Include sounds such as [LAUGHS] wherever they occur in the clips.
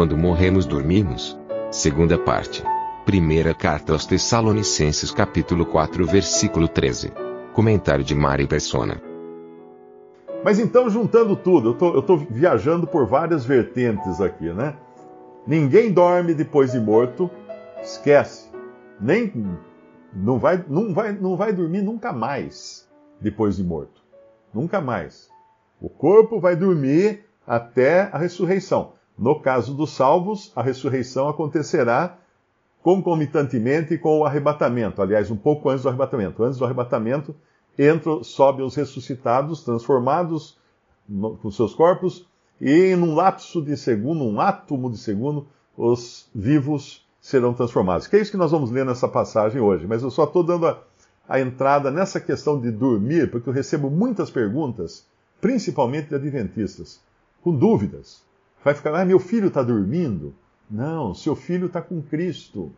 Quando morremos dormimos. Segunda parte. Primeira carta aos Tessalonicenses capítulo 4 versículo 13. Comentário de Mari Persona. Mas então, juntando tudo, eu estou viajando por várias vertentes aqui, né? Ninguém dorme depois de morto, esquece. Nem não vai, não vai, não vai dormir nunca mais depois de morto. Nunca mais. O corpo vai dormir até a ressurreição. No caso dos salvos, a ressurreição acontecerá concomitantemente com o arrebatamento. Aliás, um pouco antes do arrebatamento. Antes do arrebatamento, entram, sobem os ressuscitados, transformados no, com seus corpos, e em um lapso de segundo, um átomo de segundo, os vivos serão transformados. Que é isso que nós vamos ler nessa passagem hoje. Mas eu só estou dando a, a entrada nessa questão de dormir, porque eu recebo muitas perguntas, principalmente de adventistas, com dúvidas. Vai ficar, ah, meu filho está dormindo? Não, seu filho está com Cristo.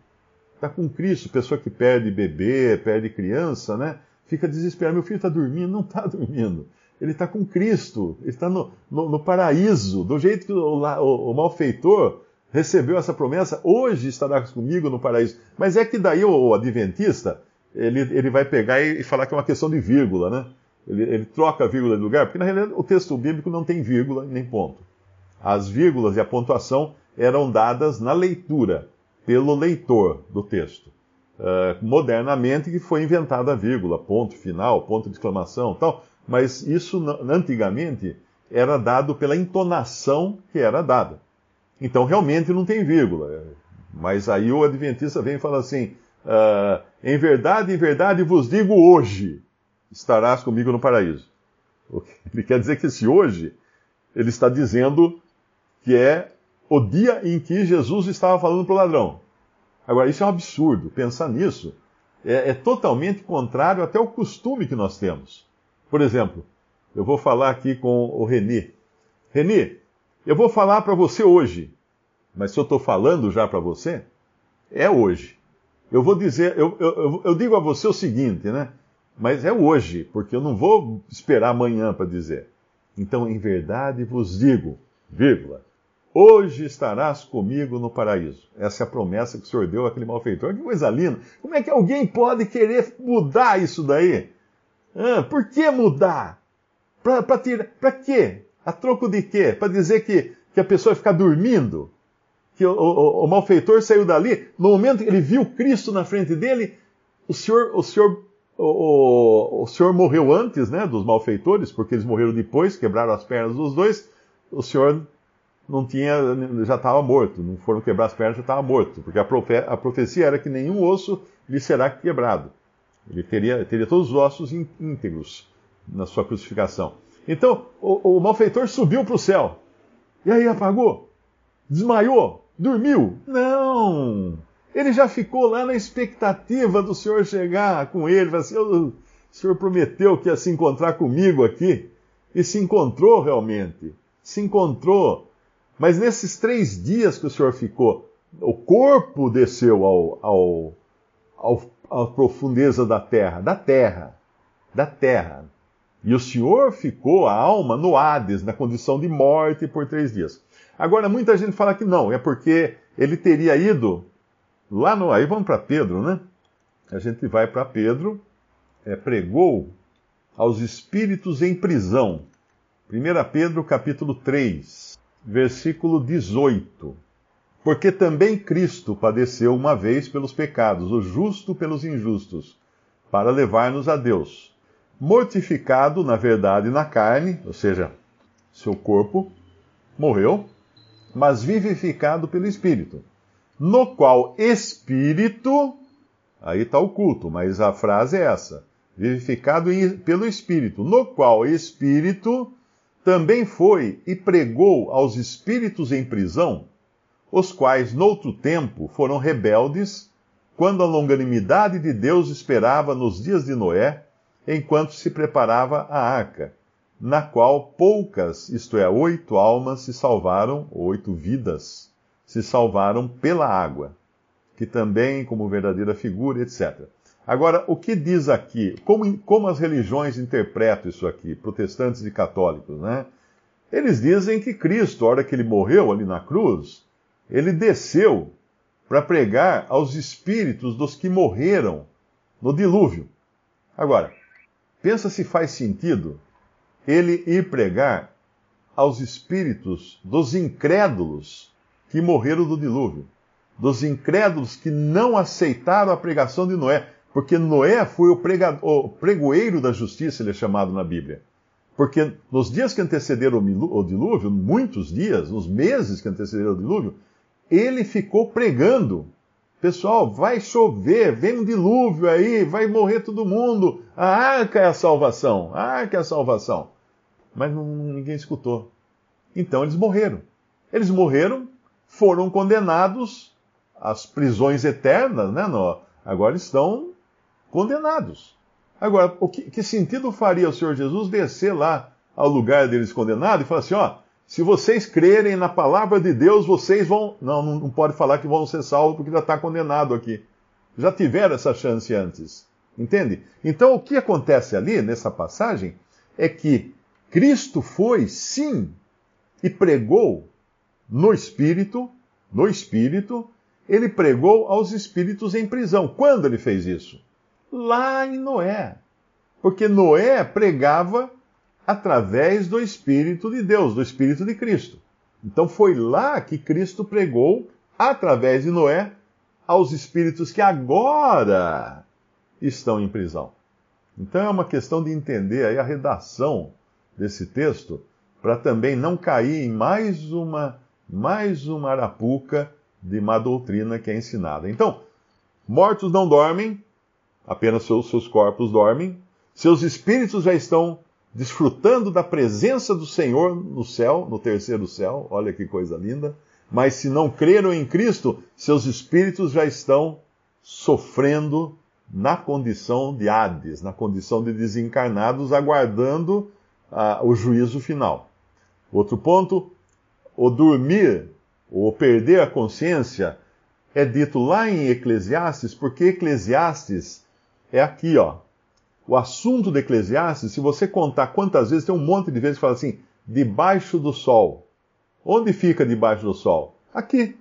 Está com Cristo. Pessoa que perde bebê, perde criança, né? fica desesperado. Meu filho está dormindo? Não está [LAUGHS] dormindo. Ele está com Cristo. Ele está no, no, no, paraíso. Do jeito que o, o, o, malfeitor recebeu essa promessa, hoje estará comigo no paraíso. Mas é que daí o, adventista, ele, ele vai pegar e, e, falar que é uma questão de vírgula, né? Ele, ele troca a vírgula de lugar, porque na realidade o texto bíblico não tem vírgula nem ponto. As vírgulas e a pontuação eram dadas na leitura, pelo leitor do texto uh, modernamente que foi inventada a vírgula, ponto final, ponto de exclamação tal, mas isso antigamente era dado pela entonação que era dada. Então realmente não tem vírgula. Mas aí o Adventista vem e fala assim: uh, em verdade, em verdade vos digo hoje, estarás comigo no paraíso. [LAUGHS] Ele quer dizer que esse hoje, ele está dizendo que é o dia em que Jesus estava falando para o ladrão. Agora, isso é um absurdo. Pensar nisso é, é totalmente contrário até ao costume que nós temos. Por exemplo, eu vou falar aqui com o Reni. Reni, eu vou falar para você hoje, mas se eu estou falando já para você, é hoje. Eu vou dizer, eu, eu, eu, digo a você o seguinte, né? Mas é hoje, porque eu não vou esperar amanhã para dizer. Então, em verdade vos digo, vírgula, Hoje estarás comigo no paraíso. Essa é a promessa que o Senhor deu àquele malfeitor. Que coisa linda. Como é que alguém pode querer mudar isso daí? Ah, por que mudar? Para quê? A troco de quê? Para dizer que, que a pessoa ficar dormindo? Que o, o, o, malfeitor saiu dali, no momento que ele viu Cristo na frente dele, o Senhor, o Senhor, o, o Senhor morreu antes né, dos malfeitores, porque eles morreram depois, quebraram as pernas dos dois. O Senhor não tinha, já estava morto, não foram quebrar as pernas, já estava morto, porque a, profe, a, profecia era que nenhum osso lhe será quebrado. Ele teria, teria todos os ossos íntegros na sua crucificação. Então, o, o malfeitor subiu para o céu. E aí apagou? Desmaiou? Dormiu? Não! Ele já ficou lá na expectativa do Senhor chegar com ele. Assim, o Senhor prometeu que ia se encontrar comigo aqui. E se encontrou realmente. Se encontrou mas nesses três dias que o Senhor ficou, o corpo desceu ao, ao, ao, à profundeza da terra, da terra, da terra. E o Senhor ficou, a alma, no Hades, na condição de morte por três dias. Agora, muita gente fala que não, é porque ele teria ido lá no. Aí vamos para Pedro, né? A gente vai para Pedro, é, pregou aos espíritos em prisão. 1 Pedro capítulo 3 versículo 18. Porque também Cristo padeceu uma vez pelos pecados, o justo pelos injustos, para levar-nos a Deus. Mortificado, na verdade, na carne, ou seja, seu corpo morreu, mas vivificado pelo Espírito, no qual Espírito, aí está o culto, mas a frase é essa: vivificado pelo Espírito, no qual Espírito também foi e pregou aos espíritos em prisão, os quais noutro tempo foram rebeldes, quando a longanimidade de Deus esperava nos dias de Noé, enquanto se preparava a arca, na qual poucas, isto é, oito almas se salvaram, oito vidas se salvaram pela água, que também como verdadeira figura, etc. Agora, o que diz aqui? Como, como as religiões interpretam isso aqui, protestantes e católicos, né? Eles dizem que Cristo, a hora que ele morreu ali na cruz, ele desceu para pregar aos espíritos dos que morreram no dilúvio. Agora, pensa se faz sentido ele ir pregar aos espíritos dos incrédulos que morreram do dilúvio, dos incrédulos que não aceitaram a pregação de Noé. Porque Noé foi o, o pregoeiro da justiça, ele é chamado na Bíblia. Porque nos dias que antecederam o dilúvio, muitos dias, nos meses que antecederam o dilúvio, ele ficou pregando. Pessoal, vai chover, vem um dilúvio aí, vai morrer todo mundo. A arca é a salvação, a arca é a salvação. Mas não, ninguém escutou. Então eles morreram. Eles morreram, foram condenados às prisões eternas, né? No, agora estão condenados. Agora, o que, que, sentido faria o Senhor Jesus descer lá ao lugar deles condenados e falar assim: ó, se vocês crerem na palavra de Deus, vocês vão. Não, não, pode falar que vão ser salvos porque já está condenado aqui. Já tiveram essa chance antes. Entende? Então, o que acontece ali, nessa passagem, é que Cristo foi, sim, e pregou no Espírito, no Espírito, ele pregou aos espíritos em prisão. Quando ele fez isso? Lá em Noé. Porque Noé pregava através do Espírito de Deus, do Espírito de Cristo. Então foi lá que Cristo pregou, através de Noé, aos espíritos que agora estão em prisão. Então é uma questão de entender aí a redação desse texto, para também não cair em mais uma, mais uma arapuca de má doutrina que é ensinada. Então, mortos não dormem, apenas seus, seus corpos dormem, seus espíritos já estão desfrutando da presença do Senhor no céu, no terceiro céu, olha que coisa linda. Mas se não creram em Cristo, seus espíritos já estão sofrendo na condição de Hades, na condição de desencarnados, aguardando uh, o juízo final. Outro ponto, o dormir, ou perder a consciência, é dito lá em Eclesiastes, porque Eclesiastes é aqui, ó. O assunto de Eclesiastes, se você contar quantas vezes, tem um monte de vezes que fala assim, debaixo do sol. Onde fica debaixo do sol? Aqui.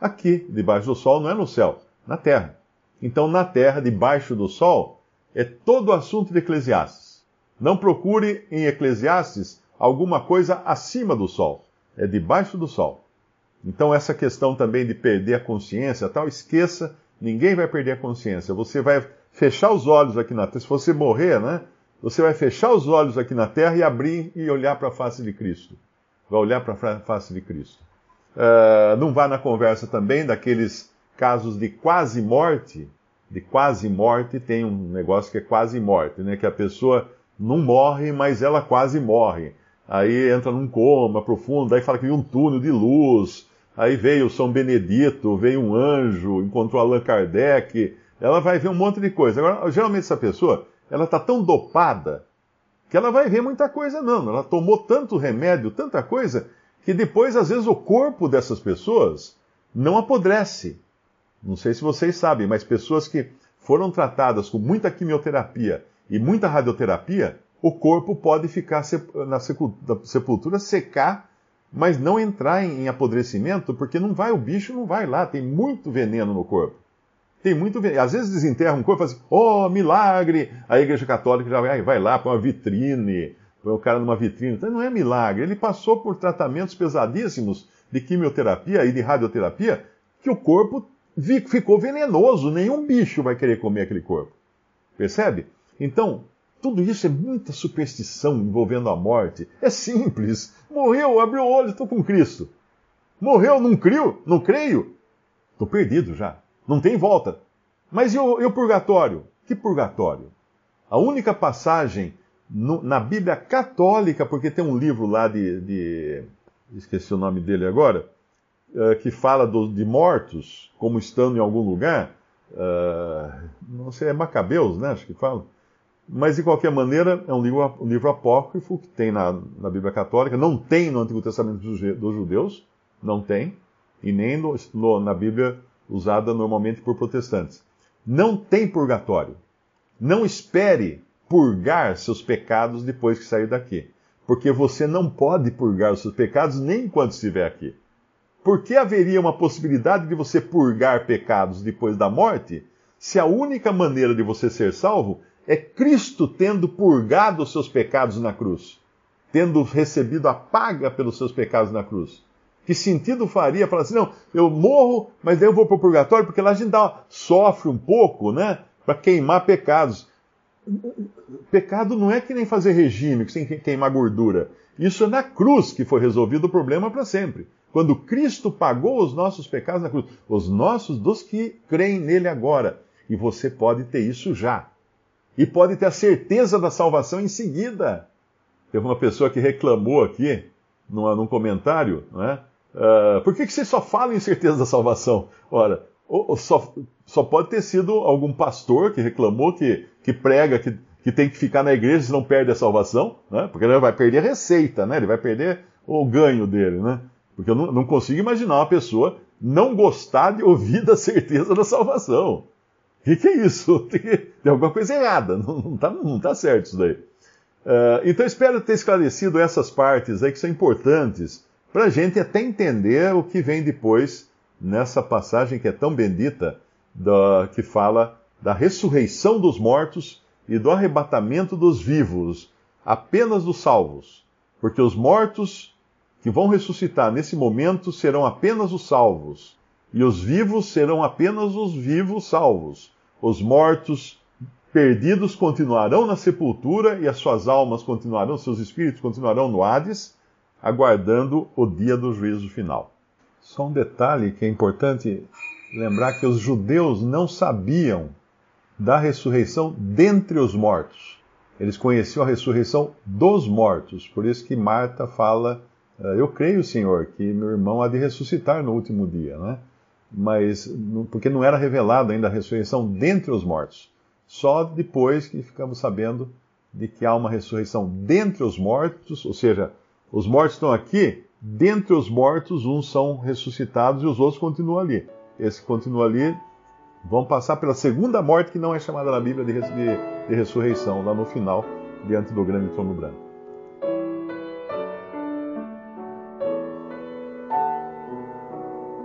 Aqui, debaixo do sol, não é no céu, na terra. Então, na terra, debaixo do sol, é todo o assunto de Eclesiastes. Não procure em Eclesiastes alguma coisa acima do sol. É debaixo do sol. Então, essa questão também de perder a consciência, tal, esqueça, ninguém vai perder a consciência. Você vai fechar os olhos aqui na terra. Se você morrer, né? Você vai fechar os olhos aqui na terra e abrir e olhar para a face de Cristo. Vai olhar para a face de Cristo. Uh, não vá na conversa também daqueles casos de quase morte. De quase morte tem um negócio que é quase morte, né? Que a pessoa não morre, mas ela quase morre. Aí entra num coma profundo, aí fala que viu um túnel de luz. Aí veio São Benedito, veio um anjo, encontrou Allan Kardec, ela vai ver um monte de coisa. Agora, geralmente essa pessoa, ela está tão dopada que ela vai ver muita coisa não. Ela tomou tanto remédio, tanta coisa, que depois, às vezes, o corpo dessas pessoas não apodrece. Não sei se vocês sabem, mas pessoas que foram tratadas com muita quimioterapia e muita radioterapia, o corpo pode ficar na sepultura, secar, mas não entrar em apodrecimento, porque não vai, o bicho não vai lá, tem muito veneno no corpo. Tem muito. Às vezes desenterra um corpo e fala assim, oh, milagre! A igreja católica já vai, vai lá para uma vitrine, põe o cara numa vitrine. Então não é milagre. Ele passou por tratamentos pesadíssimos de quimioterapia e de radioterapia que o corpo ficou venenoso. Nenhum bicho vai querer comer aquele corpo. Percebe? Então, tudo isso é muita superstição envolvendo a morte. É simples. Morreu, abriu o olho, estou com Cristo. Morreu, não crio, não creio. Estou perdido já. Não tem volta. Mas e o, e o purgatório? Que purgatório? A única passagem no, na Bíblia Católica, porque tem um livro lá de. de esqueci o nome dele agora, uh, que fala do, de mortos, como estando em algum lugar. Uh, não sei, é Macabeus, né? Acho que fala. Mas, de qualquer maneira, é um livro, um livro apócrifo que tem na, na Bíblia Católica, não tem no Antigo Testamento dos, judeus, não tem, e nem no, no, na Bíblia usada normalmente por protestantes. Não tem purgatório. Não espere purgar seus pecados depois que sair daqui. Porque você não pode purgar os seus pecados nem enquanto estiver aqui. Por que haveria uma possibilidade de você purgar pecados depois da morte, se a única maneira de você ser salvo é Cristo tendo purgado os seus pecados na cruz, tendo recebido a paga pelos seus pecados na cruz? Que sentido faria falar assim, não, eu morro, mas daí eu vou para o purgatório, porque lá a gente dá, sofre um pouco, né, para queimar pecados. Pecado não é que nem fazer regime, que sem queimar gordura. Isso é na cruz que foi resolvido o problema para sempre. Quando Cristo pagou os nossos pecados na cruz, os nossos dos que creem nele agora. E você pode ter isso já. E pode ter a certeza da salvação em seguida. Teve uma pessoa que reclamou aqui, num, comentário, não é? Uh, por que, que só fala em certeza da salvação? Ora, ou, ou só, só pode ter sido algum pastor que reclamou que, que prega que, que tem que ficar na igreja se não perde a salvação, né? porque ele vai perder a receita, né? ele vai perder o ganho dele. Né? Porque eu não, não consigo imaginar uma pessoa não gostar de ouvir da certeza da salvação. O que, que, é isso? [LAUGHS] Tem, tem, alguma coisa errada, não está não tá certo isso daí. Uh, então espero ter esclarecido essas partes aí que são importantes para a gente até entender o que vem depois nessa passagem que é tão bendita, da, que fala da ressurreição dos mortos e do arrebatamento dos vivos, apenas dos salvos. Porque os mortos que vão ressuscitar nesse momento serão apenas os salvos, e os vivos serão apenas os vivos salvos. Os mortos perdidos continuarão na sepultura e as suas almas continuarão, seus espíritos continuarão no Hades, aguardando o dia do juízo final. Só um detalhe que é importante lembrar que os judeus não sabiam da ressurreição dentre os mortos. Eles conheciam a ressurreição dos mortos. Por isso que Marta fala: ah, Eu creio, Senhor, que meu irmão há de ressuscitar no último dia, né? Mas porque não era revelada ainda a ressurreição dentre os mortos. Só depois que ficamos sabendo de que há uma ressurreição dentre os mortos, ou seja, os mortos estão aqui, dentre os mortos, uns são ressuscitados e os outros continuam ali. Esse que continua ali vão passar pela segunda morte, que não é chamada na Bíblia de, de, de ressurreição, lá no final, diante do grande trono branco.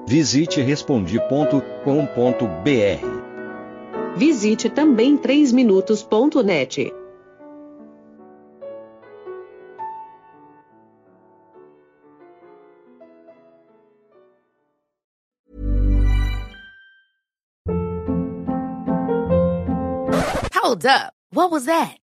Visite respondi.com.br. Visite também 3minutos.net. Hold up. What was that?